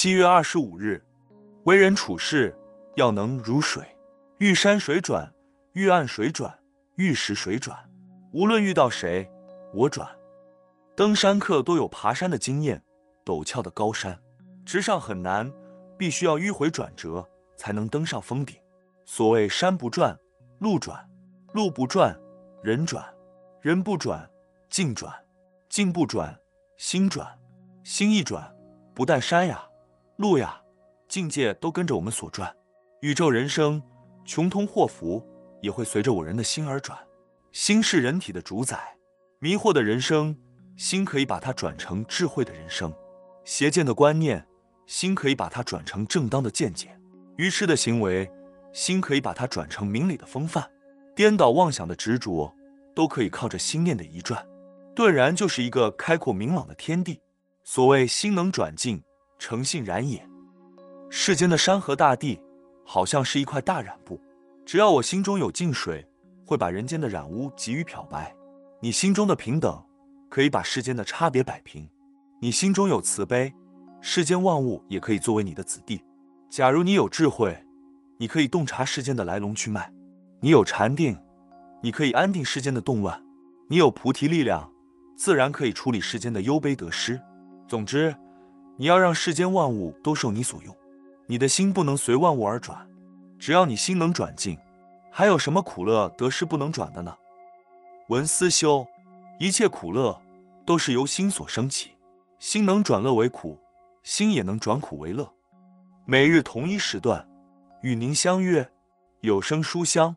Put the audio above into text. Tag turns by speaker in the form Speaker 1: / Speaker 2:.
Speaker 1: 七月二十五日，为人处事要能如水，遇山水转，遇岸水转，遇石水转。无论遇到谁，我转。登山客都有爬山的经验，陡峭的高山，直上很难，必须要迂回转折才能登上峰顶。所谓山不转路转，路不转人转，人不转境转，境不转心转，心一转，不但山呀。路呀，境界都跟着我们所转，宇宙人生穷通祸福也会随着我人的心而转。心是人体的主宰，迷惑的人生，心可以把它转成智慧的人生；邪见的观念，心可以把它转成正当的见解；愚痴的行为，心可以把它转成明理的风范；颠倒妄想的执着，都可以靠着心念的一转，顿然就是一个开阔明朗的天地。所谓心能转境。诚信染也。世间的山河大地，好像是一块大染布。只要我心中有净水，会把人间的染污给予漂白。你心中的平等，可以把世间的差别摆平。你心中有慈悲，世间万物也可以作为你的子弟。假如你有智慧，你可以洞察世间的来龙去脉；你有禅定，你可以安定世间的动乱；你有菩提力量，自然可以处理世间的忧悲得失。总之。你要让世间万物都受你所用，你的心不能随万物而转。只要你心能转静，还有什么苦乐得失不能转的呢？文思修，一切苦乐都是由心所生起，心能转乐为苦，心也能转苦为乐。每日同一时段，与您相约有声书香。